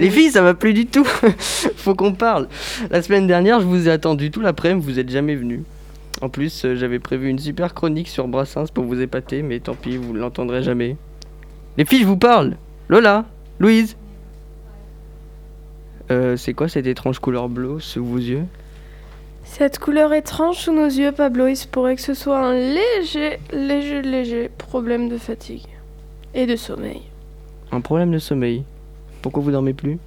Les filles, ça va plus du tout. Faut qu'on parle. La semaine dernière, je vous ai attendu tout l'après-midi, vous êtes jamais venus. En plus, euh, j'avais prévu une super chronique sur Brassens pour vous épater, mais tant pis, vous l'entendrez jamais. Les filles, je vous parle. Lola, Louise. Euh, c'est quoi cette étrange couleur bleue sous vos yeux? Cette couleur étrange sous nos yeux, Pablo, il se pourrait que ce soit un léger, léger, léger problème de fatigue et de sommeil. Un problème de sommeil. Pourquoi vous dormez plus?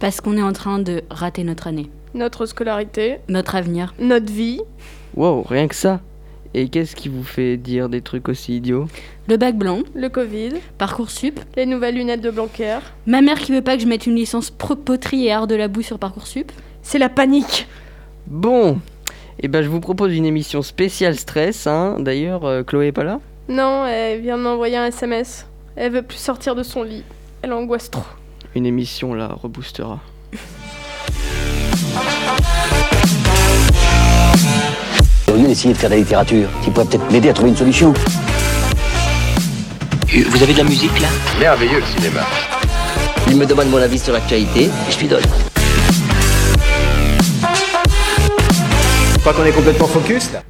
Parce qu'on est en train de rater notre année, Notre scolarité, notre avenir. notre vie, Wow, rien que ça. Et qu'est-ce qui vous fait dire des trucs aussi idiots? Le bac blanc, le Covid, Parcoursup, les nouvelles lunettes de Blanquer. ma mère qui veut pas que je mette une licence pro poterie et art de la boue sur Parcoursup. C'est la panique. Bon, et ben je vous propose une émission spéciale stress. Hein. D'ailleurs, euh, Chloé est pas là? Non, elle vient de m'envoyer un SMS. Elle veut plus sortir de son lit. Elle angoisse trop. Une émission la reboostera. Au lieu d'essayer de faire de la littérature, qui pourrait peut-être m'aider à trouver une solution. Euh, Vous avez de la musique là? Merveilleux le cinéma. Il me demande mon avis sur l'actualité et je lui donne. Je crois qu'on est complètement focus là?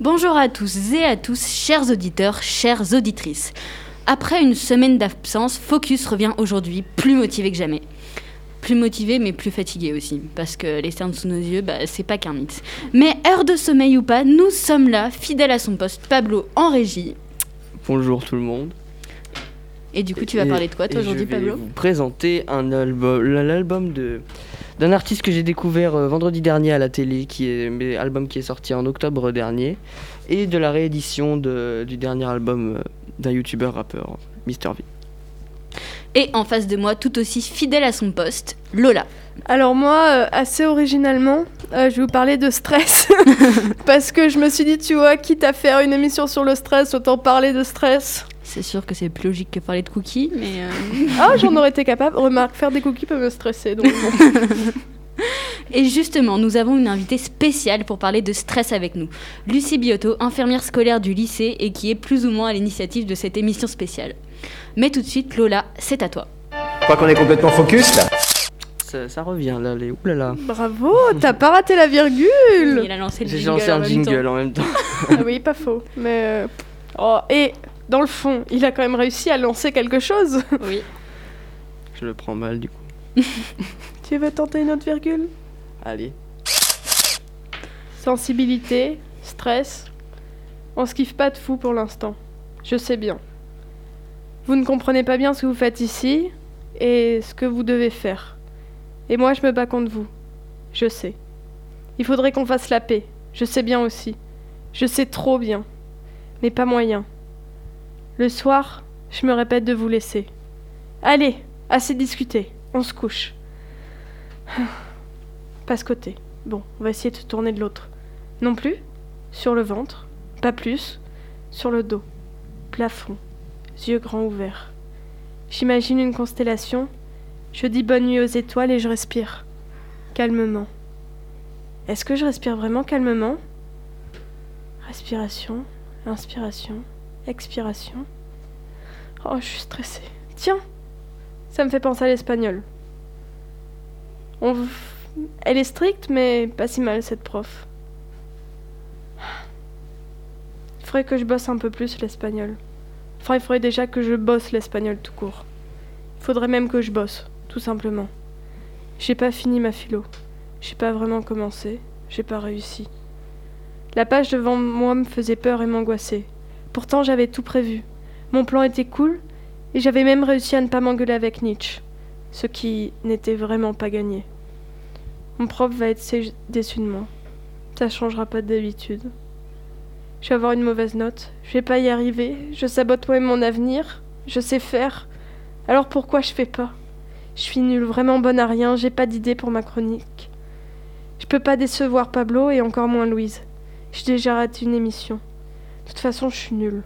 Bonjour à tous et à tous, chers auditeurs, chères auditrices. Après une semaine d'absence, Focus revient aujourd'hui plus motivé que jamais. Plus motivé mais plus fatigué aussi, parce que les cernes sous nos yeux, bah, c'est pas qu'un mythe. Mais heure de sommeil ou pas, nous sommes là, fidèles à son poste, Pablo en régie. Bonjour tout le monde. Et du coup, tu vas Et- parler de quoi toi aujourd'hui, Je vais Pablo? vous présenter un album, l'album de d'un artiste que j'ai découvert euh, vendredi dernier à la télé, qui est mais album qui est sorti en octobre dernier, et de la réédition de- du dernier album euh, d'un youtubeur rappeur, Mr V. Et en face de moi, tout aussi fidèle à son poste, Lola. Alors moi, euh, assez originalement, euh, je vais vous parler de stress. Parce que je me suis dit, tu vois, quitte à faire une émission sur le stress, autant parler de stress. C'est sûr que c'est plus logique que parler de cookies, mais... euh, Ah, j'en aurais été capable. Remarque, faire des cookies peut me stresser. Donc bon. Et justement, nous avons une invitée spéciale pour parler de stress avec nous. Lucie Biotto, infirmière scolaire du lycée et qui est plus ou moins à l'initiative de cette émission spéciale. Mais tout de suite, Lola, c'est à toi. Je crois qu'on est complètement focus là. Ça, ça revient là, les oulala. Bravo, t'as pas raté la virgule. Il a lancé le J'ai jingle lancé en un même jingle temps. en même temps. Ah oui, pas faux. Mais euh, oh, et dans le fond, il a quand même réussi à lancer quelque chose. Oui. Je le prends mal du coup. tu veux tenter une autre virgule? Allez. Sensibilité, stress. On se kiffe pas de fou pour l'instant. Je sais bien. Vous ne comprenez pas bien ce que vous faites ici et ce que vous devez faire. Et moi, je me bats contre vous. Je sais. Il faudrait qu'on fasse la paix. Je sais bien aussi. Je sais trop bien. Mais pas moyen. Le soir, je me répète de vous laisser. Allez, assez discuté. On se couche. Passe côté. Bon, on va essayer de tourner de l'autre. Non plus Sur le ventre Pas plus Sur le dos Plafond Yeux grands ouverts. J'imagine une constellation. Je dis bonne nuit aux étoiles et je respire. Calmement. Est-ce que je respire vraiment calmement? Respiration, inspiration, expiration. Oh, je suis stressée. Tiens Ça me fait penser à l'espagnol. Elle est stricte, mais pas si mal, cette prof. Il faudrait que je bosse un peu plus l'espagnol. Enfin, il faudrait déjà que je bosse l'espagnol tout court. Il faudrait même que je bosse, tout simplement. J'ai pas fini ma philo. J'ai pas vraiment commencé. J'ai pas réussi. La page devant moi me faisait peur et m'angoissait. Pourtant, j'avais tout prévu. Mon plan était cool, et j'avais même réussi à ne pas m'engueuler avec Nietzsche, ce qui n'était vraiment pas gagné. Mon prof va être déçu de moi. Ça changera pas d'habitude. Je vais avoir une mauvaise note. Je vais pas y arriver. Je sabote moi-même mon avenir. Je sais faire. Alors pourquoi je fais pas? Je suis nulle, vraiment bonne à rien. J'ai pas d'idée pour ma chronique. Je peux pas décevoir Pablo et encore moins Louise. J'ai déjà raté une émission. De toute façon, je suis nulle.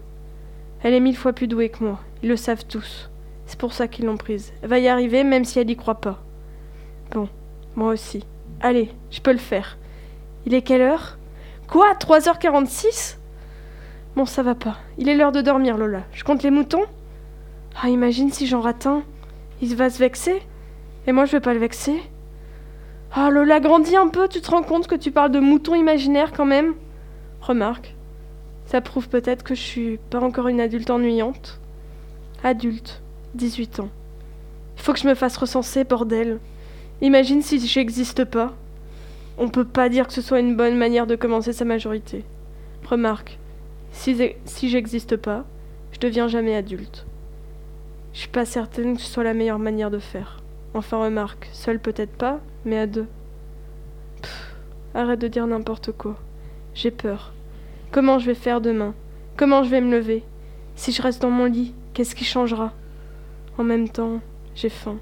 Elle est mille fois plus douée que moi. Ils le savent tous. C'est pour ça qu'ils l'ont prise. Elle va y arriver même si elle y croit pas. Bon, moi aussi. Allez, je peux le faire. Il est quelle heure? Quoi? 3h46 Bon, ça va pas. Il est l'heure de dormir, Lola. Je compte les moutons? Ah, imagine si j'en rate un. Il va se vexer Et moi, je vais pas le vexer. Ah, Lola, grandis un peu, tu te rends compte que tu parles de moutons imaginaires quand même? Remarque, ça prouve peut-être que je suis pas encore une adulte ennuyante. Adulte, 18 ans. Il faut que je me fasse recenser, bordel. Imagine si j'existe pas. On peut pas dire que ce soit une bonne manière de commencer sa majorité. Remarque, si, j'existe pas, je deviens jamais adulte. Je suis pas certaine que ce soit la meilleure manière de faire. Enfin, remarque, seule peut-être pas, mais à deux. Pff, arrête de dire n'importe quoi. J'ai peur. Comment je vais faire demain? Comment je vais me lever? Si je reste dans mon lit, qu'est-ce qui changera? En même temps, j'ai faim.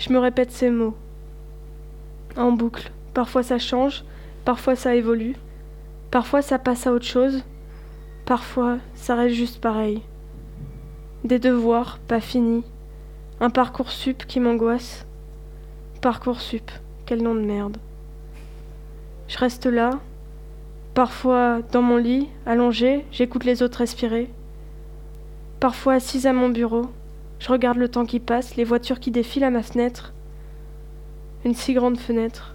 Je me répète ces mots. En boucle. Parfois ça change, parfois ça évolue, parfois ça passe à autre chose, parfois ça reste juste pareil. Des devoirs pas finis, un parcours sup qui m'angoisse. Parcours sup, quel nom de merde. Je reste là, Parfois, dans mon lit, allongé, j'écoute les autres respirer. Parfois, assise à mon bureau, je regarde le temps qui passe, les voitures qui défilent à ma fenêtre. Une si grande fenêtre.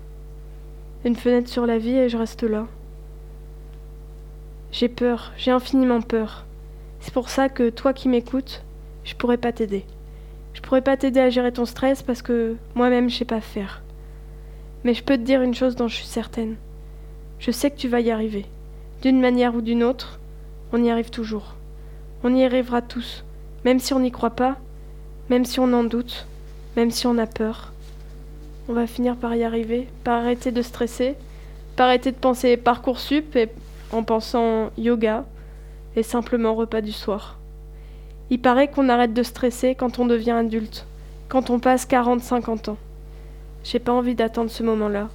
Une fenêtre sur la vie et je reste là. J'ai peur, j'ai infiniment peur. C'est pour ça que toi qui m'écoutes, je pourrais pas t'aider. Je pourrais pas t'aider à gérer ton stress parce que moi-même je sais pas faire. Mais je peux te dire une chose dont je suis certaine. Je sais que tu vas y arriver. D'une manière ou d'une autre, on y arrive toujours. On y arrivera tous, même si on n'y croit pas, même si on en doute, même si on a peur. On va finir par y arriver, par arrêter de stresser, par arrêter de penser Parcoursup et en pensant yoga et simplement repas du soir. Il paraît qu'on arrête de stresser quand on devient adulte, quand on passe 40-50 ans. J'ai pas envie d'attendre ce moment-là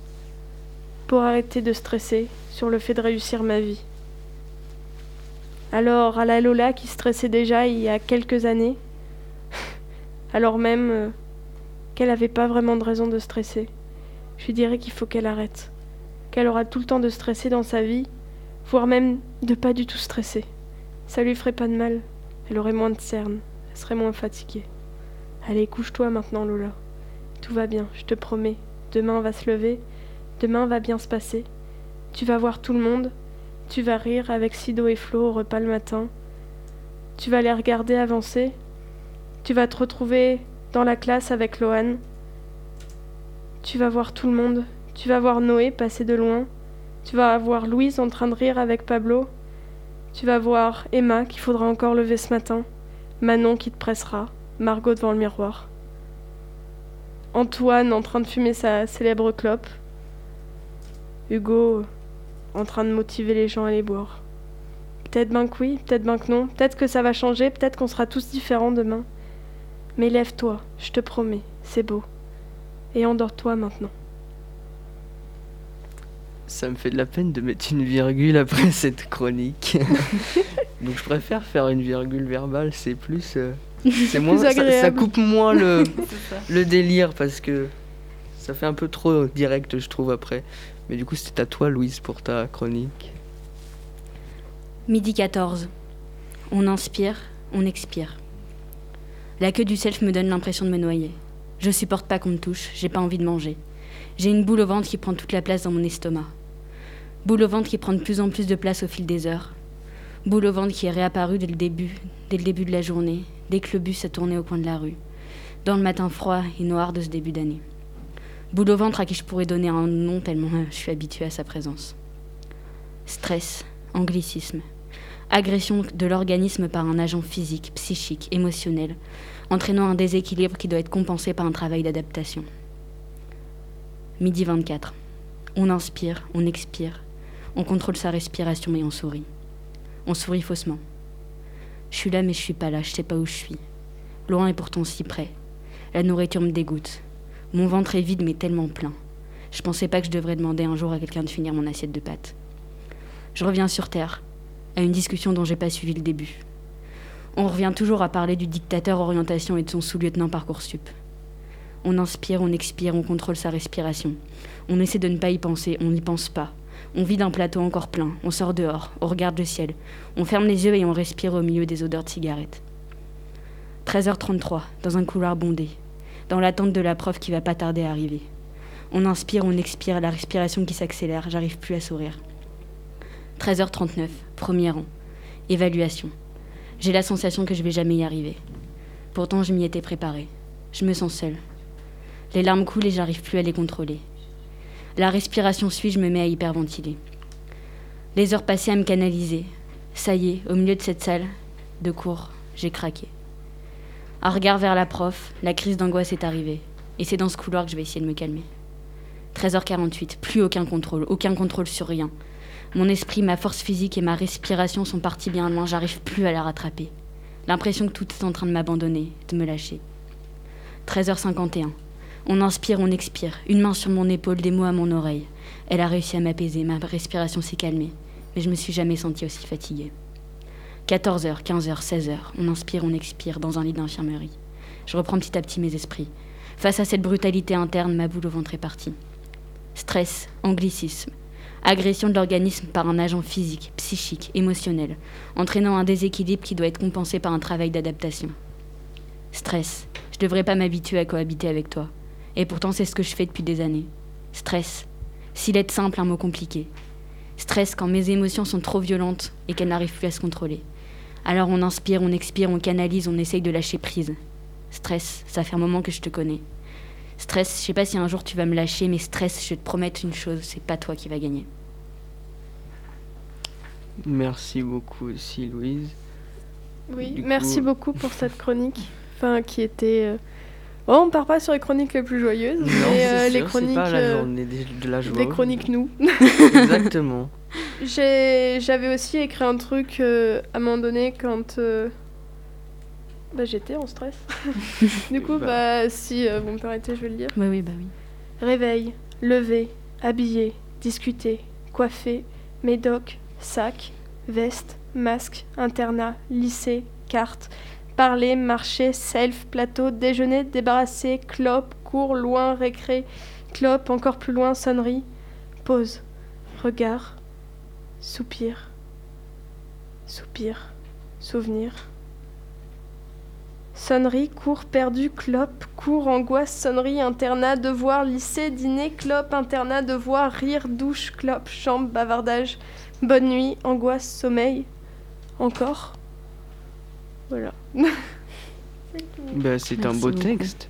pour arrêter de stresser sur le fait de réussir ma vie. Alors à la Lola qui stressait déjà il y a quelques années, alors même euh, qu'elle n'avait pas vraiment de raison de stresser, je lui dirais qu'il faut qu'elle arrête, qu'elle aura tout le temps de stresser dans sa vie, voire même de pas du tout stresser. Ça lui ferait pas de mal, elle aurait moins de cernes, elle serait moins fatiguée. Allez, couche-toi maintenant, Lola. Tout va bien, je te promets. Demain on va se lever Demain va bien se passer. Tu vas voir tout le monde. Tu vas rire avec Sido et Flo au repas le matin. Tu vas les regarder avancer. Tu vas te retrouver dans la classe avec Lohan. Tu vas voir tout le monde. Tu vas voir Noé passer de loin. Tu vas voir Louise en train de rire avec Pablo. Tu vas voir Emma qu'il faudra encore lever ce matin. Manon qui te pressera. Margot devant le miroir. Antoine en train de fumer sa célèbre clope. Hugo en train de motiver les gens à les boire. Peut-être ben que oui, peut-être ben que non, peut-être que ça va changer, peut-être qu'on sera tous différents demain. Mais lève-toi, je te promets, c'est beau. Et endors-toi maintenant. Ça me fait de la peine de mettre une virgule après cette chronique. Donc je préfère faire une virgule verbale, c'est plus... Euh, c'est moins, ça, ça, coupe moins le, le délire parce que ça fait un peu trop direct, je trouve, après. Mais du coup, c'était à toi, Louise, pour ta chronique. Midi 14. On inspire, on expire. La queue du self me donne l'impression de me noyer. Je supporte pas qu'on me touche, j'ai pas envie de manger. J'ai une boule au ventre qui prend toute la place dans mon estomac. Boule au ventre qui prend de plus en plus de place au fil des heures. Boule au ventre qui est réapparue dès le début, de la journée, dès que le bus a tourné au coin de la rue, dans le matin froid et noir de ce début d'année. Boule au ventre à qui je pourrais donner un nom tellement euh, je suis habituée à sa présence. Stress, anglicisme, agression de l'organisme par un agent physique, psychique, émotionnel, entraînant un déséquilibre qui doit être compensé par un travail d'adaptation. Midi 24. On inspire, on expire, on contrôle sa respiration et on sourit. On sourit faussement. Je suis là mais je suis pas là, je sais pas où je suis. Loin et pourtant si près. La nourriture me dégoûte. Mon ventre est vide mais tellement plein. Je pensais pas que je devrais demander un jour à quelqu'un de finir mon assiette de pâtes. Je reviens sur Terre, à une discussion dont j'ai pas suivi le début. On revient toujours à parler du dictateur orientation et de son sous-lieutenant Parcoursup. On inspire, on expire, on contrôle sa respiration. On essaie de ne pas y penser, on n'y pense pas. On vide un plateau encore plein, on sort dehors, on regarde le ciel, on ferme les yeux et on respire au milieu des odeurs de cigarettes. 13h33, dans un couloir bondé, dans l'attente de la prof qui va pas tarder à arriver. On inspire, on expire, la respiration qui s'accélère, j'arrive plus à sourire. 13h39, premier rang. Évaluation. J'ai la sensation que je vais jamais y arriver. Pourtant, je m'y étais préparée. Je me sens seule. Les larmes coulent et j'arrive plus à les contrôler. La respiration suit, je me mets à hyperventiler. Les heures passées à me canaliser. Ça y est, au milieu de cette salle de cours, j'ai craqué. Un regard vers la prof, la crise d'angoisse est arrivée. Et c'est dans ce couloir que je vais essayer de me calmer. 13h48, plus aucun contrôle, aucun contrôle sur rien. Mon esprit, ma force physique et ma respiration sont partis bien loin, j'arrive plus à la rattraper. L'impression que tout est en train de m'abandonner, de me lâcher. 13h51. On inspire, on expire. Une main sur mon épaule, des mots à mon oreille. Elle a réussi à m'apaiser, ma respiration s'est calmée. Mais je me suis jamais sentie aussi fatiguée. 14h, 15h, 16h. On inspire, on expire dans un lit d'infirmerie. Je reprends petit à petit mes esprits. Face à cette brutalité interne, ma boule au ventre est partie. Stress, anglicisme, agression de l'organisme par un agent physique, psychique, émotionnel, entraînant un déséquilibre qui doit être compensé par un travail d'adaptation. Stress, je ne devrais pas m'habituer à cohabiter avec toi. Et pourtant, c'est ce que je fais depuis des années. Stress, s'il est simple, un mot compliqué. Stress quand mes émotions sont trop violentes et qu'elles n'arrivent plus à se contrôler. Alors on inspire, on expire, on canalise, on essaye de lâcher prise. Stress, ça fait un moment que je te connais. Stress, je sais pas si un jour tu vas me lâcher, mais stress, je te promets une chose, c'est pas toi qui vas gagner. Merci beaucoup aussi, Louise. Oui, Du merci coup- beaucoup pour cette chronique. Enfin, qui était. euh, Oh, on part pas sur les chroniques les plus joyeuses, Non, mais euh, c'est les chroniques. pas la euh, journée de la joie. les chroniques nous. Exactement. J'avais aussi écrit un truc euh, à un moment donné quand euh, bah, j'étais en stress. du coup, Bah. bah, si euh, vous me permettez, je vais le dire. Oui, oui, bah oui. Réveil, lever, habiller, discuter, coiffer, médoc, sac, veste, masque, internat, lycée, carte, parler, marcher, self, plateau, déjeuner, débarrasser, clope, cours, loin, récré, clope, encore plus loin, sonnerie, pause, regard, soupir, soupir, souvenir. Sonnerie, cours perdu, clope, cours, angoisse, sonnerie, internat, devoir, lycée, dîner, clope, internat, devoir, rire, douche, clope, chambre, bavardage, bonne nuit, angoisse, sommeil. Encore Voilà. Bah, c'est un beau beaucoup. texte.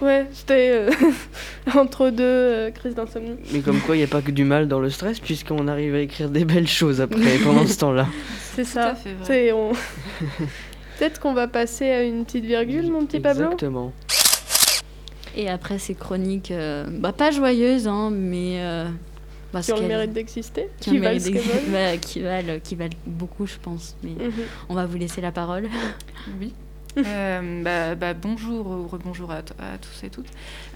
Ouais, c'était euh, entre deux euh, crises d'insomnie. Mais comme quoi, il n'y a pas que du mal dans le stress, puisqu'on arrive à écrire des belles choses après, pendant ce temps-là. C'est Tout à ça. fait vrai. Peut-être qu'on va passer à une petite virgule, mon petit Pablo. Exactement. Et après ces chroniques, euh, bah, pas joyeuses, hein, mais. euh, bah, Qui ont le mérite d'exister. qui ont Qui le valent ce mérite qu'elles d'ex- valent. bah, qui valent, qui valent beaucoup, je pense. Mais Mhm. on va vous laisser la parole. Oui. Euh, bah, bah, bonjour ou à, tous et toutes.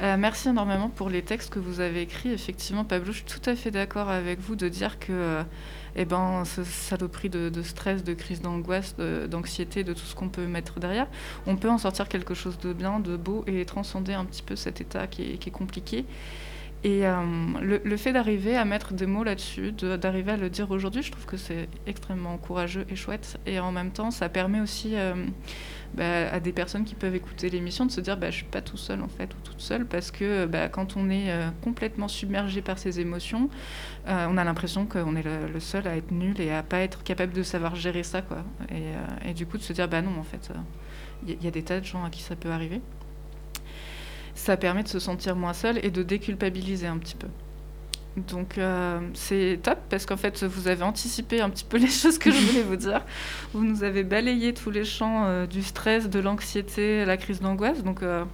Euh, merci énormément pour les textes que vous avez écrits. Effectivement, Pablo, je suis tout à fait d'accord avec vous de dire que euh, eh ben, ce saloperie de, de stress, de crise d'angoisse, d'anxiété, de tout ce qu'on peut mettre derrière, on peut en sortir quelque chose de bien, de beau et transcender un petit peu cet état qui est compliqué. Et euh, le, le fait d'arriver à mettre des mots là-dessus, de- d'arriver à le dire aujourd'hui, je trouve que c'est extrêmement courageux et chouette. Et en même temps, ça permet aussi euh, bah, à des personnes qui peuvent écouter l'émission de se dire bah, je suis pas tout seul en fait ou toute seule parce que bah, quand on est euh, complètement submergé par ses émotions, on a l'impression qu'on est le, seul à être nul et à pas être capable de savoir gérer ça quoi. Et, du coup de se dire bah non en fait il y a des tas de gens à qui ça peut arriver. Ça permet de se sentir moins seul et de déculpabiliser un petit peu. Donc euh, c'est top parce qu'en fait vous avez anticipé un petit peu les choses que je voulais vous dire. Vous nous avez balayé tous les champs euh, du stress, de l'anxiété, la crise d'angoisse. Donc euh,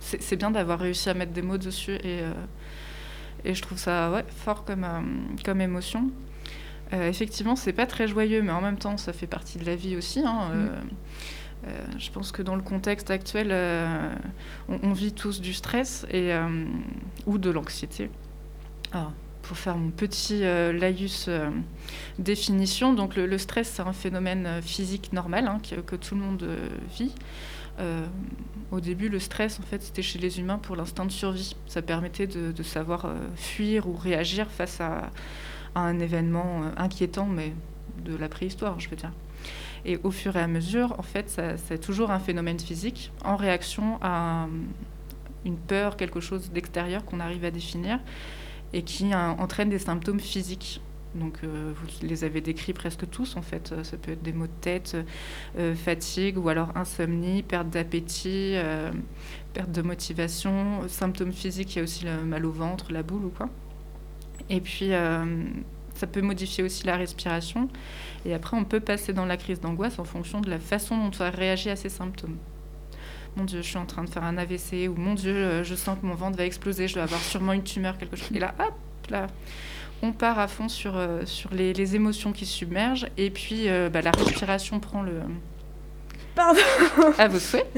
c'est bien d'avoir réussi à mettre des mots dessus et, et je trouve ça ouais, fort comme, comme émotion. Effectivement, c'est pas très joyeux, mais en même temps, ça fait partie de la vie aussi. hein, euh, je pense que dans le contexte actuel, euh, on, vit tous du stress et, euh, ou de l'anxiété. Pour faire mon petit euh, laïus euh, définition, donc le, stress, c'est un phénomène euh, physique normal hein, que, tout le monde euh, vit. Euh, au début, le stress, en fait, c'était chez les humains pour l'instinct de survie. Ça permettait de, savoir euh, fuir ou réagir face à, à un événement euh, inquiétant, mais de la préhistoire, je veux dire. Et au fur et à mesure, en fait, c'est toujours un phénomène physique en réaction à un- une peur, quelque chose d'extérieur qu'on arrive à définir et qui euh, entraîne des symptômes physiques. Donc, euh, vous les avez décrits presque tous, en fait. Euh, Ça peut être des maux de tête, euh, fatigue ou alors insomnie, perte d'appétit, euh, perte de motivation, symptômes physiques, il y a aussi le mal au ventre, la boule ou quoi. Et puis, euh, ça peut modifier aussi la respiration. Et après, on peut passer dans la crise d'angoisse en fonction de la façon dont on a réagi à ces symptômes. Mon Dieu, je suis en train de faire un AVC, ou mon Dieu, euh, je sens que mon ventre va exploser, je dois avoir sûrement une tumeur, quelque chose. Et là, hop, là, on part à fond sur, euh, sur les, les émotions qui submergent, et puis euh, bah, la respiration prend le. Pardon. À vos souhaits.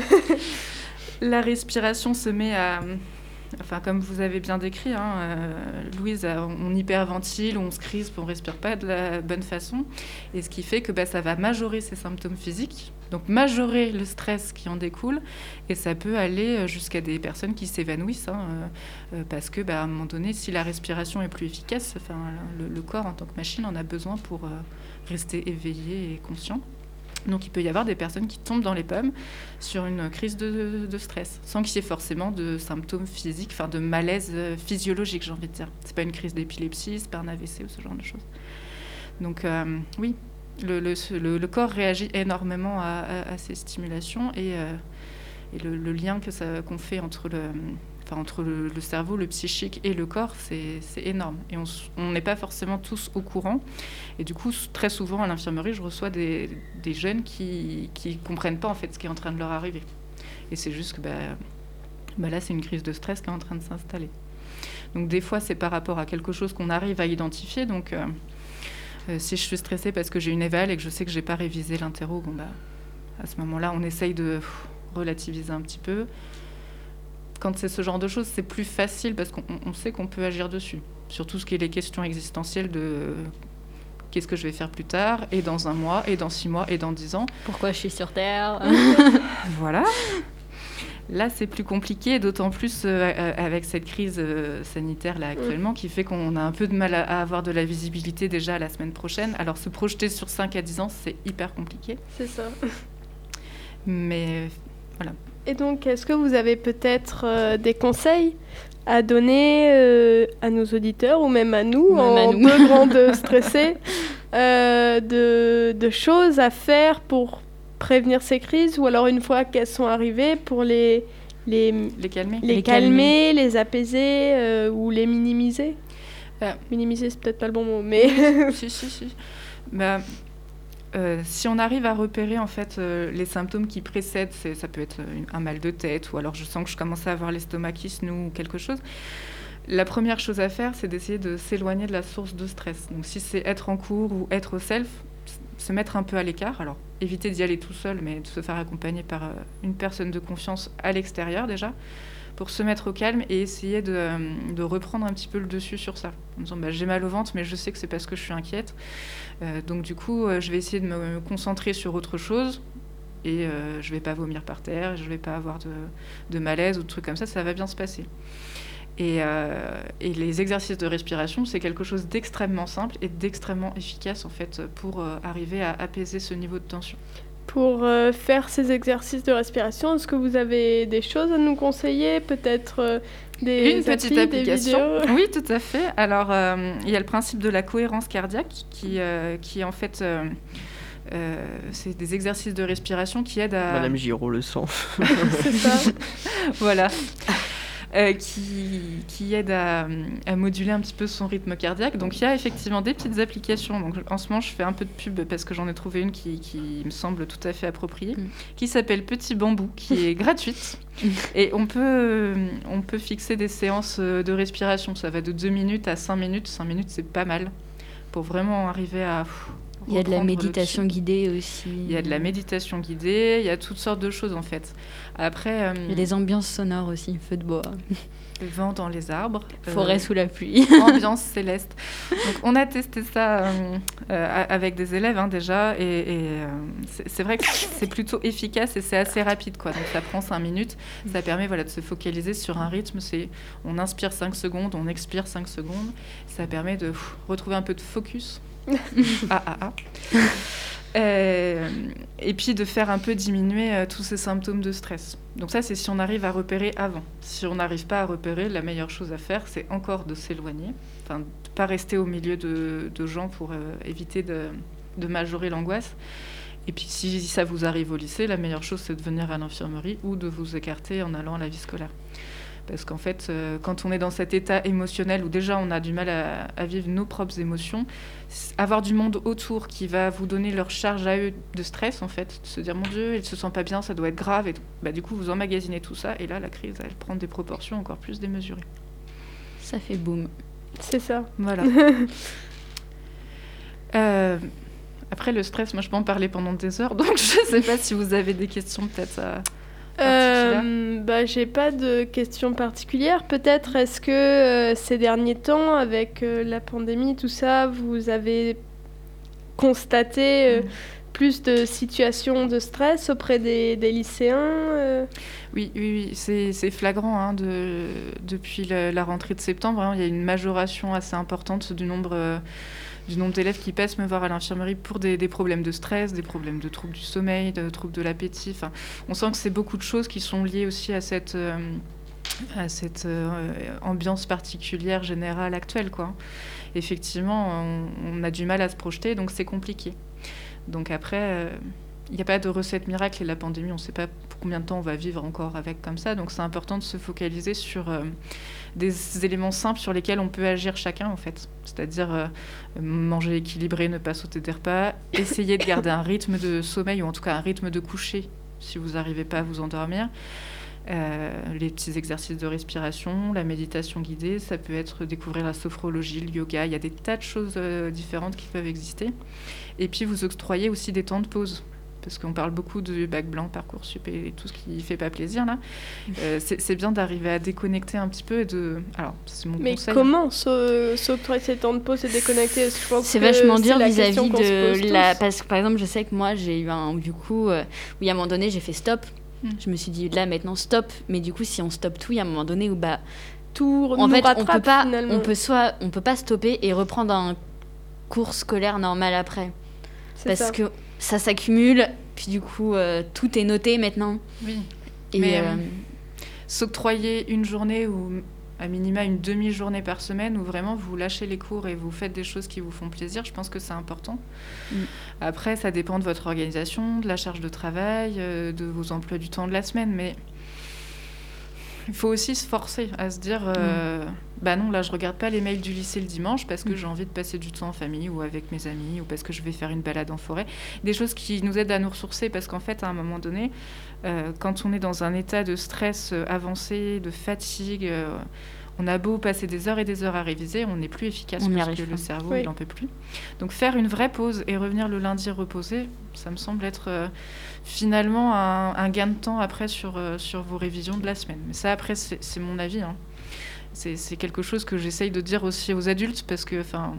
La respiration se met à. Enfin, comme vous avez bien décrit, hein, euh, Louise, euh, on hyperventile, on se crispe, on respire pas de la bonne façon. Et ce qui fait que bah, ça va majorer ces symptômes physiques, donc majorer le stress qui en découle. Et ça peut aller euh, jusqu'à des personnes qui s'évanouissent, hein, parce que bah, un moment donné, si la respiration est plus efficace, le, corps en tant que machine en a besoin pour rester éveillé et conscient. Donc il peut y avoir des personnes qui tombent dans les pommes sur une crise de, stress, sans qu'il y ait forcément de symptômes physiques, enfin de malaise euh, physiologique, j'ai envie de dire. C'est pas une crise d'épilepsie, c'est pas un AVC ou ce genre de choses. Donc euh, oui, le, corps réagit énormément à, ces stimulations et, euh, le lien que ça qu'on fait entre le entre le, cerveau, le psychique et le corps, c'est énorme. Et on n'est pas forcément tous au courant. Et du coup, très souvent à l'infirmerie, je reçois des, jeunes qui ne comprennent pas en fait ce qui est en train de leur arriver. Et c'est juste que bah, bah là, c'est une crise de stress qui est en train de s'installer. Donc des fois, c'est par rapport à quelque chose qu'on arrive à identifier. Donc euh, euh, si je suis stressée parce que j'ai une éval et que je sais que j'ai pas révisé l'interro, bah, à ce moment-là, on essaye de relativiser un petit peu. Quand c'est ce genre de choses, c'est plus facile parce qu'on on sait qu'on peut agir dessus. Sur tout ce qui est les questions existentielles de euh, qu'est-ce que je vais faire plus tard, et dans un mois, et dans six mois, et dans dix ans. Pourquoi je suis sur Terre Voilà. Là, c'est plus compliqué, d'autant plus euh, avec cette crise euh, sanitaire là actuellement, qui fait qu'on a un peu de mal à, à avoir de la visibilité déjà la semaine prochaine. Alors, se projeter sur 5 à 10 ans, c'est hyper compliqué. C'est ça. Mais Et donc, est-ce que vous avez peut-être euh, des conseils à donner euh, à nos auditeurs ou même à nous, Même en nous. deux grandes stressées, euh, de, de choses à faire pour prévenir ces crises ou alors une fois qu'elles sont arrivées pour les, les, les calmer. les, Les calmer, les apaiser euh, ou les minimiser? Bah. Minimiser, c'est peut-être pas le bon mot, mais si, si, si. Bah, euh, si on arrive à repérer en fait euh, les symptômes qui précèdent, ça peut être une- un mal de tête ou alors je sens que je commence à avoir l'estomac qui se noue ou quelque chose. La première chose à faire, c'est d'essayer de s'éloigner de la source de stress. Donc si c'est être en cours ou être au self, se mettre un peu à l'écart. Alors éviter d'y aller tout seul, mais de se faire accompagner par euh, une personne de confiance à l'extérieur déjà, pour se mettre au calme et essayer de, euh, de reprendre un petit peu le dessus sur ça. En disant bah, j'ai mal au ventre, mais je sais que c'est parce que je suis inquiète. Euh, donc du coup, euh, je vais essayer de me concentrer sur autre chose et euh, je vais pas vomir par terre, je vais pas avoir de, malaise ou de trucs comme ça, ça va bien se passer. Et, les exercices de respiration, c'est quelque chose d'extrêmement simple et d'extrêmement efficace en fait pour arriver à apaiser ce niveau de tension. Pour euh, faire ces exercices de respiration, est-ce que vous avez des choses à nous conseiller? Peut-être euh, des Une petite applis, des application. Oui, tout à fait. Alors, euh, il y a le principe de la cohérence cardiaque qui, euh, qui en fait, euh, euh, c'est des exercices de respiration qui aident à. Madame Giraud le sent. C'est ça voilà. Euh, qui, qui aide à, à moduler un petit peu son rythme cardiaque. Donc il y a effectivement des petites applications. Donc en ce moment, je fais un peu de pub parce que j'en ai trouvé une qui, qui me semble tout à fait appropriée, Mm. qui s'appelle Petit Bambou, qui est gratuite. Et on peut, on peut fixer des séances euh, de respiration. Ça va de 2 minutes à 5 minutes. 5 minutes, c'est pas mal pour vraiment arriver à. Il y a de la méditation guidée aussi. Il y a de la méditation guidée, il y a toutes sortes de choses en fait. Après, euh, Il y a des ambiances sonores aussi, feu de bois, vent dans les arbres, euh, forêt sous la pluie. ambiance céleste. Donc on a testé ça euh, euh, avec des élèves hein, déjà, et, et, c'est c'est vrai que c'est plutôt efficace et c'est assez rapide quoi. Donc ça prend 5 minutes, ça permet voilà de se focaliser sur un rythme. C'est on inspire 5 secondes, on expire 5 secondes. Ça permet de pff, retrouver un peu de focus. Ah ah ah. Euh, et puis de faire un peu diminuer euh, tous ces symptômes de stress. Donc ça, c'est si on arrive à repérer avant. Si on n'arrive pas à repérer, la meilleure chose à faire, c'est encore de s'éloigner, enfin, de pas rester au milieu de, gens pour euh, éviter de majorer l'angoisse. Et puis si ça vous arrive au lycée, la meilleure chose, c'est de venir à l'infirmerie ou de vous écarter en allant à la vie scolaire. Parce qu'en fait, euh, quand on est dans cet état émotionnel où déjà on a du mal à, à vivre nos propres émotions, avoir du monde autour qui va vous donner leur charge à eux de stress, en fait, de se dire mon Dieu, il se sent pas bien, ça doit être grave, et tout. Bah, du coup vous emmagasinez tout ça, et là la crise elle prend des proportions encore plus démesurées. Ça fait boum. C'est ça. Voilà. Euh, après le stress, moi je peux en parler pendant des heures, donc je sais pas si vous avez des questions peut-être. à- Euh, bah, j'ai pas de questions particulières. Peut-être est-ce que euh, ces derniers temps, avec euh, la pandémie, tout ça, vous avez constaté euh, plus de situations de stress auprès des, des lycéens Oui, oui, oui, c'est flagrant hein, de, depuis la rentrée de septembre. hein, il y a une majoration assez importante du nombre, du nombre d'élèves qui passent me voir à l'infirmerie pour des, problèmes de stress, des problèmes de troubles du sommeil, de troubles de l'appétit. On sent que c'est beaucoup de choses qui sont liées aussi à cette, euh, à cette euh, ambiance particulière générale actuelle. Quoi. Effectivement, on, on a du mal à se projeter, donc c'est compliqué. Donc après, euh, il n'y a pas de recette miracle et la pandémie, on ne sait pas pour combien de temps on va vivre encore avec comme ça. Donc c'est important de se focaliser sur euh, des éléments simples sur lesquels on peut agir chacun en fait. C'est-à-dire euh, manger équilibré, ne pas sauter des repas, essayer de garder un rythme de sommeil ou en tout cas un rythme de coucher si vous n'arrivez pas à vous endormir. Euh, les petits exercices de respiration, la méditation guidée, ça peut être découvrir la sophrologie, le yoga, il y a des tas de choses différentes qui peuvent exister. Et puis vous octroyez aussi des temps de pause. Parce qu'on parle beaucoup du bac blanc, Parcoursup et tout ce qui fait pas plaisir là. Euh, c'est bien d'arriver à déconnecter un petit peu et de. Alors, c'est mon Mais conseil. comment s'o- s'octroyer ces temps de pause et déconnecter? C'est vachement dur vis-à-vis de la. tous? Parce que par exemple, je sais que moi, j'ai eu un. Du coup, euh, oui, à un moment donné, j'ai fait stop. Mm. Je me suis dit, là, maintenant, stop. Mais du coup, si on stoppe tout, il y a un moment donné où, bah. Tout En fait, on rattrape, peut pas. finalement. On peut soit. On peut pas stopper et reprendre un cours scolaire normal après. C'est Parce ça. que ça s'accumule. Puis du coup, euh, tout est noté maintenant. Oui. Et Mais, euh, euh, S'octroyer une journée ou à minima une demi-journée par semaine où vraiment vous lâchez les cours et vous faites des choses qui vous font plaisir, je pense que c'est important. Mm. Après, ça dépend de votre organisation, de la charge de travail, de vos emplois du temps de la semaine, mais il faut aussi se forcer à se dire euh, bah non, là je regarde pas les mails du lycée le dimanche parce que Mm. j'ai envie de passer du temps en famille ou avec mes amis ou parce que je vais faire une balade en forêt. Des choses qui nous aident à nous ressourcer parce qu'en fait, à un moment donné, euh, quand on est dans un état de stress euh, avancé, de fatigue, euh, on a beau passer des heures et des heures à réviser, on n'est plus efficace On parce que le cerveau, Oui. il n'en peut plus. Donc faire une vraie pause et revenir le lundi reposer, ça me semble être euh, finalement un, un gain de temps après sur, euh, sur vos révisions de la semaine. Mais ça, après, c'est c'est mon avis. hein. C'est c'est quelque chose que j'essaye de dire aussi aux adultes parce que, enfin...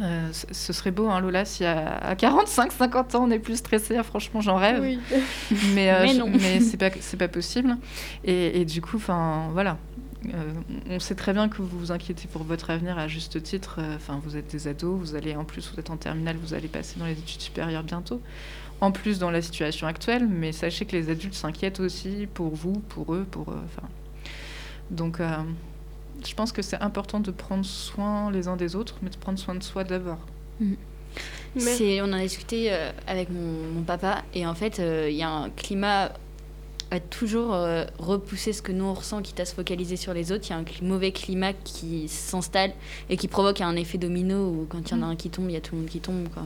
euh, ce serait beau, hein, Lola, si à, à 45, 50 ans on est plus stressé, ah, franchement j'en rêve. Oui. mais, euh, Mais non. mais c'est pas c'est pas possible. Et, et du coup enfin voilà. Euh, on sait très bien que vous vous inquiétez pour votre avenir à juste titre. Euh, enfin vous êtes des ados vous allez en plus vous êtes en terminale vous allez passer dans les études supérieures bientôt. En plus dans la situation actuelle mais sachez que les adultes s'inquiètent aussi pour vous pour eux pour eux, enfin. Donc euh, je pense que c'est important de prendre soin les uns des autres mais de prendre soin de soi d'abord Mais- C'est, on en a discuté euh, avec mon, mon papa et en fait, euh, il y a un climat à toujours euh, repousser ce que nous on ressent, quitte à se focaliser sur les autres. Il y a un mauvais climat qui s'installe et qui provoque un effet domino où quand il y en a un qui tombe, il y a tout le monde qui tombe. Quoi.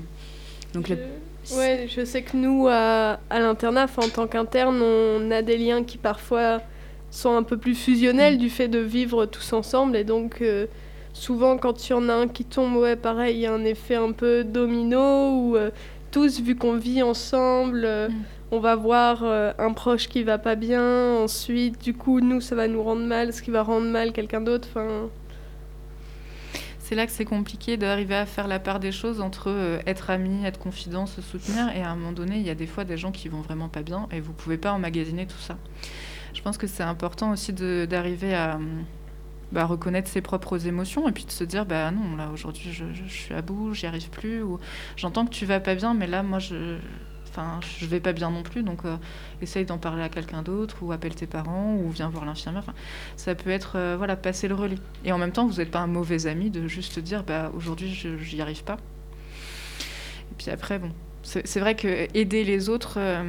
Donc le- Je- Ouais, je sais que nous, à, à l'internat, en tant qu'interne, on a des liens qui parfois sont un peu plus fusionnels du fait de vivre tous ensemble. Et donc, euh, souvent, quand il y en a un qui tombe, ouais, pareil, il y a un effet un peu domino où euh, tous, vu qu'on vit ensemble, euh, Mm. on va voir un proche qui va pas bien. Ensuite, du coup, nous, ça va nous rendre mal, ce qui va rendre mal quelqu'un d'autre. Enfin, C'est là que c'est compliqué d'arriver à faire la part des choses entre être ami, être confident, se soutenir. Et à un moment donné, il y a des fois des gens qui vont vraiment pas bien et vous pouvez pas emmagasiner tout ça. Je pense que c'est important aussi d'arriver à, bah, reconnaître ses propres émotions et puis de se dire bah non là aujourd'hui je, suis à bout j'y arrive plus ou j'entends que tu vas pas bien mais là moi je enfin je vais pas bien non plus. Donc euh, essaye d'en parler à quelqu'un d'autre ou appelle tes parents ou viens voir l'infirmière. Ça peut être euh, voilà passer le relais. Et en même temps vous n'êtes pas un mauvais ami de juste dire bah aujourd'hui j'y arrive pas. Et puis après bon c'est vrai que aider les autres, euh,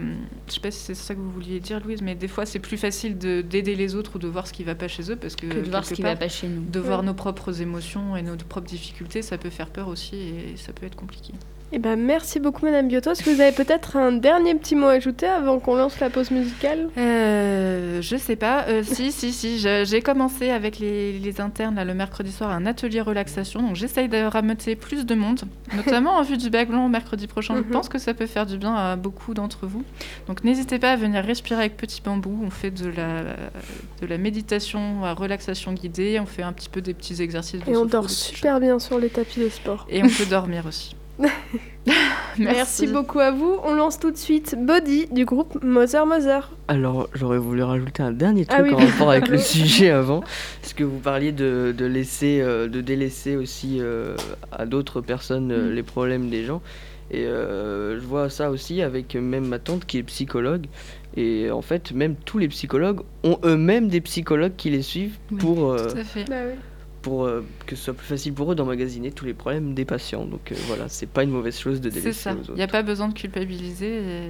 je sais pas si c'est ça que vous vouliez dire, Louise, mais des fois c'est plus facile de- d'aider les autres ou de voir ce qui va pas chez eux parce que, Que de voir ce qui va part, pas chez nous. de voir Ouais. nos propres émotions et nos propres difficultés, ça peut faire peur aussi et ça peut être compliqué. Eh ben, merci beaucoup, Madame Biotto. Est-ce que vous avez peut-être un dernier petit mot à ajouter avant qu'on lance la pause musicale? Euh, je sais pas. Euh, si, si, si. J'ai commencé avec les, les internes là, le mercredi soir un atelier relaxation. Donc j'essaye de rameuter plus de monde, notamment en vue du bac blanc mercredi prochain. Mhm. Je pense que ça peut faire du bien à beaucoup d'entre vous. Donc n'hésitez pas à venir respirer avec Petit Bambou. On fait de la, de la méditation à relaxation guidée. On fait un petit peu des petits exercices de Et on dort super bien sur les tapis de sport. Et on peut dormir aussi. Merci. beaucoup à vous. On lance tout de suite Body du groupe Mother Mother. Alors, j'aurais voulu rajouter un dernier Ah truc oui, en oui. rapport avec le sujet avant, parce que vous parliez de, de laisser, euh, de délaisser aussi euh, à d'autres personnes euh, Mm. les problèmes des gens. Et euh, je vois ça aussi avec même ma tante qui est psychologue. Et en fait, même tous les psychologues ont eux-mêmes des psychologues qui les suivent Oui, pour, euh, Tout à fait. Bah oui. pour euh, que ce soit plus facile pour eux d'emmagasiner tous les problèmes des patients. Donc euh, voilà, c'est pas une mauvaise chose de C'est délaisser ça. aux Il n'y a pas besoin de culpabiliser et,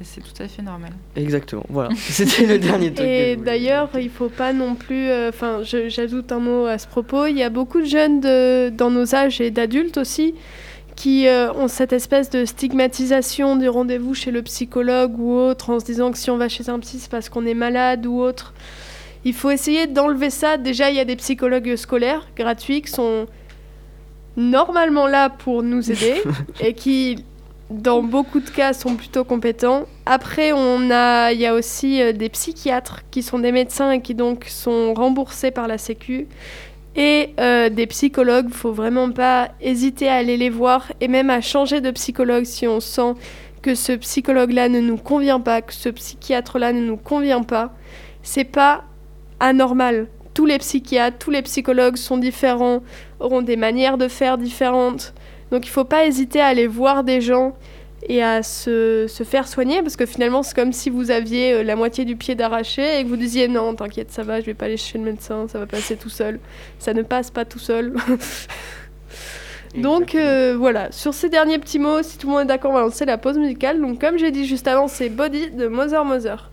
et c'est tout à fait normal. Exactement, voilà. C'était le dernier truc. Et d'ailleurs, il faut pas non plus. Enfin, j'ajoute un mot à ce propos. Il y a beaucoup de jeunes de- dans nos âges et d'adultes aussi qui euh, ont cette espèce de stigmatisation du rendez-vous chez le psychologue ou autre en se disant que si on va chez un psy, c'est parce qu'on est malade ou autre. Il faut essayer d'enlever ça. Déjà, il y a des psychologues scolaires gratuits qui sont normalement là pour nous aider et qui, dans beaucoup de cas, sont plutôt compétents. Après, on a, il y a aussi euh, des psychiatres qui sont des médecins et qui donc sont remboursés par la Sécu. Et euh, des psychologues, faut vraiment pas hésiter à aller les voir et même à changer de psychologue si on sent que ce psychologue-là ne nous convient pas, que ce psychiatre-là ne nous convient pas. C'est pas anormal. Tous les psychiatres, tous les psychologues sont différents, auront des manières de faire différentes. Donc il faut pas hésiter à aller voir des gens et à se, se faire soigner parce que finalement c'est comme si vous aviez euh, la moitié du pied d'arraché et que vous disiez non t'inquiète ça va je vais pas aller chez le médecin ça va passer tout seul. Ça ne passe pas tout seul. Donc euh, voilà. Sur ces derniers petits mots si tout le monde est d'accord on va lancer la pause musicale. Donc comme j'ai dit juste avant c'est Body de Mother Mother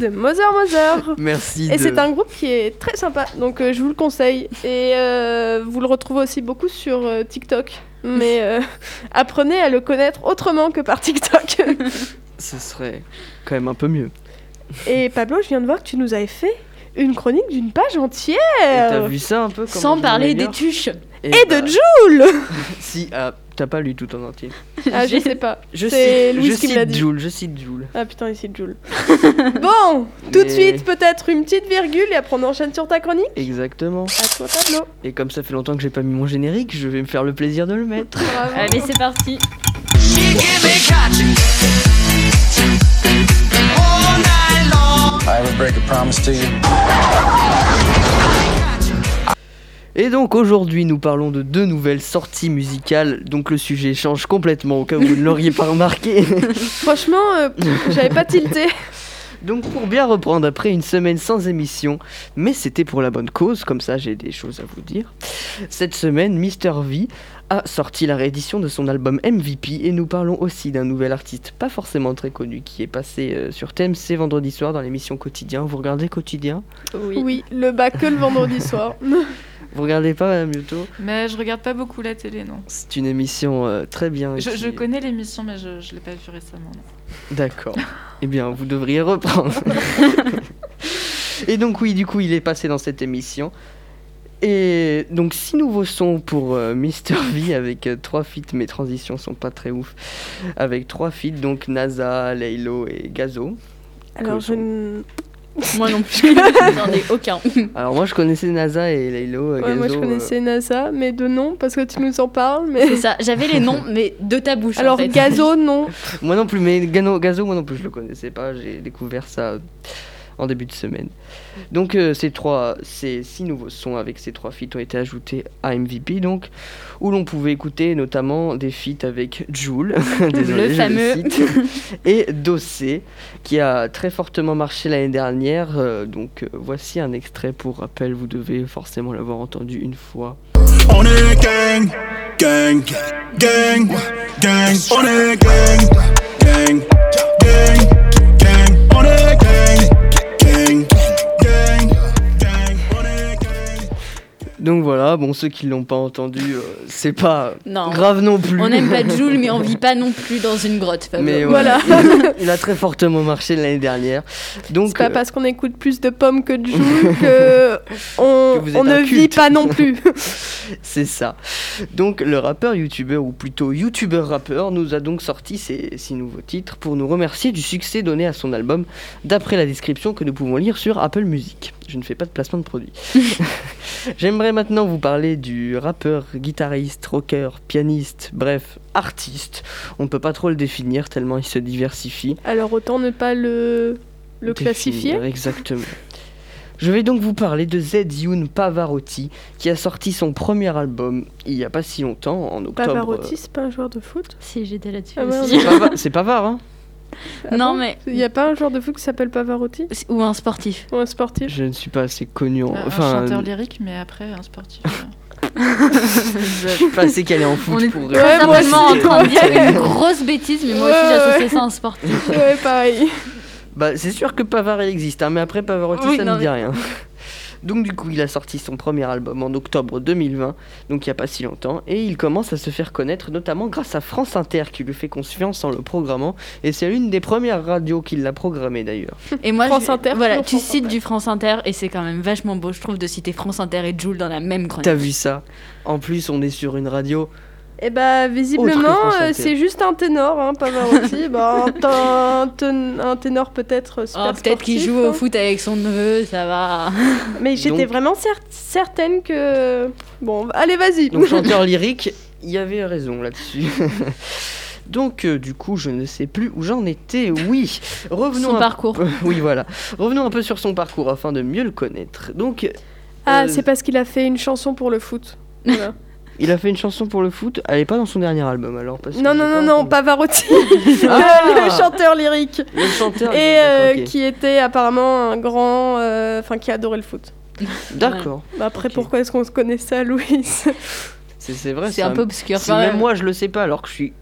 de Mother Mother. Merci. Et de- c'est un groupe qui est très sympa, donc euh, je vous le conseille. Et euh, vous le retrouvez aussi beaucoup sur euh, TikTok. Mais euh, apprenez à le connaître autrement que par TikTok. Ce serait quand même un peu mieux. Et Pablo, je viens de voir que tu nous avais fait une chronique d'une page entière. Et T'as vu ça un peu Sans parler des tuches. Et bah, de Joule Si, ah, t'as pas lu tout en entier. Ah, je sais pas. Je C'est cite, Louise je qui me l'a cite dit. Joule, je cite Joule. Ah putain, ici Joule. bon, tout de Mais- suite, peut-être une petite virgule et après on enchaîne sur ta chronique. Exactement. À toi, Pablo. Et comme ça fait longtemps que j'ai pas mis mon générique, je vais me faire le plaisir de le mettre. Bravo. Allez, c'est parti. I ever break a promise to you? Et donc aujourd'hui nous parlons de deux nouvelles sorties musicales, donc le sujet change complètement au cas où vous ne l'auriez pas remarqué. Franchement, euh, j'avais pas tilté. Donc pour bien reprendre après une semaine sans émission, mais c'était pour la bonne cause, comme ça j'ai des choses à vous dire. Cette semaine, Mr V a sorti la réédition de son album MVP et nous parlons aussi d'un nouvel artiste pas forcément très connu qui est passé euh, sur TMC vendredi soir dans l'émission Quotidien. Vous regardez Quotidien? Oui. le bas que le vendredi soir. Vous regardez pas Madame Yuto Mais je regarde pas beaucoup la télé, non. C'est une émission euh, très bien. Je, qui- je connais l'émission, mais je, je l'ai pas vue récemment. non. D'accord. eh bien, vous devriez reprendre. Et donc oui, du coup, il est passé dans cette émission. Et donc six nouveaux sons pour euh, Mr V avec euh, trois feats. Mes transitions sont pas très ouf. Avec trois feats, donc NASA, Laylo et Gazo. Alors, je ne. Moi non plus. J'en ai aucun. Alors moi, je connaissais NASA et Laylo. euh, Ouais, moi, je Gazo, connaissais NASA, mais de nom, parce que tu nous en parles. Mais... C'est ça. J'avais les noms, mais de ta bouche. en Alors, fait. Gazo, non. euh, Moi non plus, mais Gano- Gazo, moi non plus, je le connaissais pas. J'ai découvert ça en début de semaine. Donc euh, ces trois, ces six nouveaux sons avec ces trois feats ont été ajoutés à MVP, donc où l'on pouvait écouter notamment des feats avec Joule, désolé, Le fameux. cite, et Dossé, qui a très fortement marché l'année dernière. euh, donc euh, voici un extrait pour rappel, vous devez forcément l'avoir entendu une fois. On est gang, gang, gang, gang. On est gang, gang, gang. Donc voilà, bon ceux qui l'ont pas entendu, euh, c'est pas Non. grave non plus. On n'aime pas Joule, mais on vit pas non plus dans une grotte. Mais Voilà. voilà. il a très fortement marché l'année dernière. C'est Donc, pas euh, parce qu'on écoute plus de pommes que de Joule que on, Que ne vit pas non plus. c'est ça. Donc, le rappeur youtubeur, ou plutôt youtubeur rappeur, nous a donc sorti ces six nouveaux titres pour nous remercier du succès donné à son album, d'après la description que nous pouvons lire sur Apple Music. Je ne fais pas de placement de produit. J'aimerais maintenant vous parler du rappeur, guitariste, rocker, pianiste, bref, artiste. On ne peut pas trop le définir tellement il se diversifie. Alors, autant ne pas le, le classifier. Exactement. Je vais donc vous parler de Zedioun Pavarotti, qui a sorti son premier album il n'y a pas si longtemps, en octobre. Pavarotti, c'est pas un joueur de foot? Si j'étais là-dessus Ah, Pava- C'est Pavard, hein Ah Non, bon mais- Il n'y a pas un joueur de foot qui s'appelle Pavarotti Ou un sportif. Ou un sportif Je ne suis pas assez connu en... Un- Enfin, un chanteur lyrique, mais après un sportif. euh. je suis pas assez calé en foot On est pour... très Ouais, moi en train de dire une grosse bêtise, mais moi aussi j'associe ouais. ça à un sportif. Ouais, pareil. Bah, c'est sûr que Pavard il existe, hein, mais après Pavarotti Oui, ça ne me dit mais- rien. Donc du coup, il a sorti son premier album en octobre 2020, donc il n'y a pas si longtemps, et il commence à se faire connaître notamment grâce à France Inter qui lui fait confiance en le programmant, et c'est l'une des premières radios qui l'a programmé d'ailleurs. Et moi, France je- Inter, voilà, tu France cites Inter. du France Inter et c'est quand même vachement beau, je trouve, de citer France Inter et Joule dans la même chronique. T'as vu ça? En plus, on est sur une radio. Et bah, Autre visiblement, France euh, c'est juste un ténor, hein, Pavarotti. bah, un, un ten- un ténor peut-être super Oh, peut-être qu'il joue hein. au foot avec son neveu, ça va. Mais j'étais Donc- vraiment cer- certaine que. Bon, allez, vas-y. Donc chanteur lyrique, il y avait raison là-dessus. Donc euh, du coup, je ne sais plus où j'en étais. Oui, revenons Son parcours. peu- Oui, voilà. Revenons un peu sur son parcours afin de mieux le connaître. Donc, Ah, euh, c'est parce qu'il a fait une chanson pour le foot. Voilà. Il a fait une chanson pour le foot. Elle est pas dans son dernier album alors parce non, non, non, non, entendu. Pavarotti, Ah le, chanteur lyrique. Le chanteur. Et euh, qui était apparemment un grand. euh, Enfin, qui adorait le foot. D'accord. Bah, après, pourquoi est-ce qu'on se connaissait à Louise C'est c'est vrai. C'est un ça. peu obscur Si même moi je le sais pas alors que je suis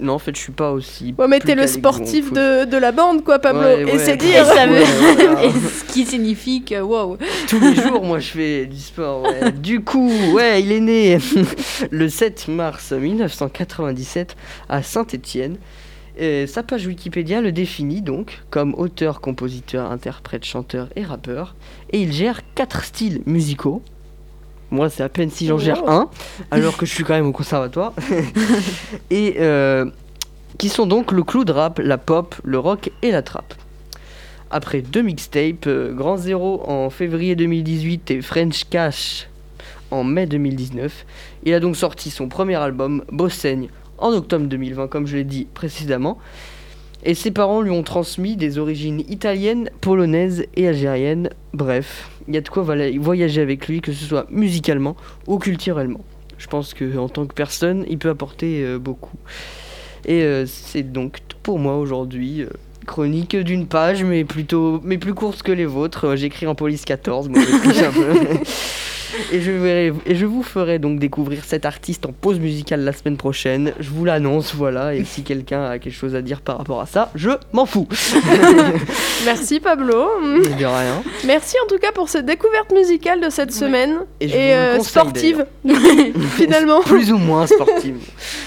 Non, en fait, je suis pas aussi. Ouais, mais t'es le sportif de, de la bande, quoi, Pablo. Ouais, Et ouais, c'est dire. Et ça veut- Ouais, voilà. Et ce qui signifie que, wow. Tous les jours, moi, je fais du sport. ouais. Du coup, ouais, il est né le 7 mars 1997 à Saint-Étienne. Et Sa page Wikipédia le définit donc comme auteur, compositeur, interprète, chanteur et rappeur. Et il gère quatre styles musicaux. Moi, c'est à peine si j'en gère Wow. un, alors que je suis quand même au conservatoire. et euh, qui sont donc le clou de rap, la pop, le rock et la trap. Après deux mixtapes, euh, Grand Zéro en février 2018 et French Cash en mai 2019, il a donc sorti son premier album, Bossaigne, en octobre 2020, comme je l'ai dit précédemment. Et ses parents lui ont transmis des origines italiennes, polonaises et algériennes. Bref, il y a de quoi voyager avec lui, que ce soit musicalement ou culturellement. Je pense qu'en tant que personne, il peut apporter euh, beaucoup. Et euh, c'est donc pour moi aujourd'hui. Chronique d'une page, mais plutôt, mais plus courte que les vôtres. Euh, J'écris en police 14, moi je triche un peu. Et je, verrai- et je vous ferai donc découvrir cet artiste en pause musicale la semaine prochaine. Je vous l'annonce, voilà. Et si quelqu'un a quelque chose à dire par rapport à ça, je m'en fous. Merci, Pablo. De rien. Merci en tout cas pour cette découverte musicale de cette semaine. Et euh, sportive, finalement. Plus ou moins sportive.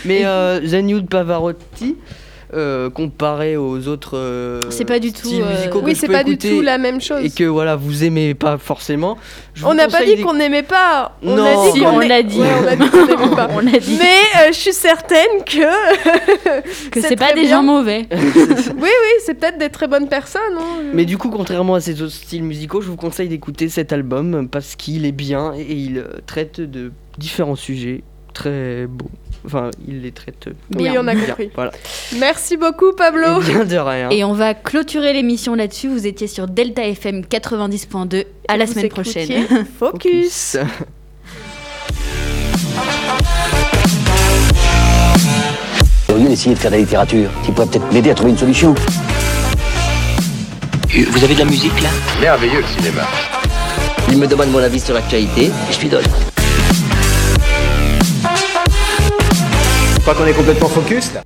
Mais euh, Zagnoud Pavarotti, euh, comparé aux autres euh, C'est pas du tout, styles euh, musicaux que Oui, je c'est peux pas du écouter tout la même chose. et que voilà vous aimez pas forcément. je On vous n'a pas conseille dit des- qu'on n'aimait pas. On Non. a dit Si, qu'on on est- l'a dit. Ouais, on a dit qu'on n'aimait pas. On a dit Mais euh, je suis certaine que. que c'est c'est pas très des bien. gens mauvais. Oui, oui, c'est peut-être des très bonnes personnes. hein. Mais du coup, contrairement à ces autres styles musicaux, je vous conseille d'écouter cet album parce qu'il est bien et il euh, traite de différents sujets très beaux. Enfin, il les traite Oui, Bien. on a bien. compris. Voilà. Merci beaucoup, Pablo. Et bien de rien. Et on va clôturer l'émission là-dessus. Vous étiez sur Delta FM 90.2. À la semaine prochaine. Focus. Au lieu d'essayer de faire de la littérature, tu pourrais peut-être m'aider à trouver une solution. Vous avez de la musique là? Merveilleux le cinéma. Il me demande mon avis sur l'actualité et je lui donne. Crois qu'on est complètement focus là.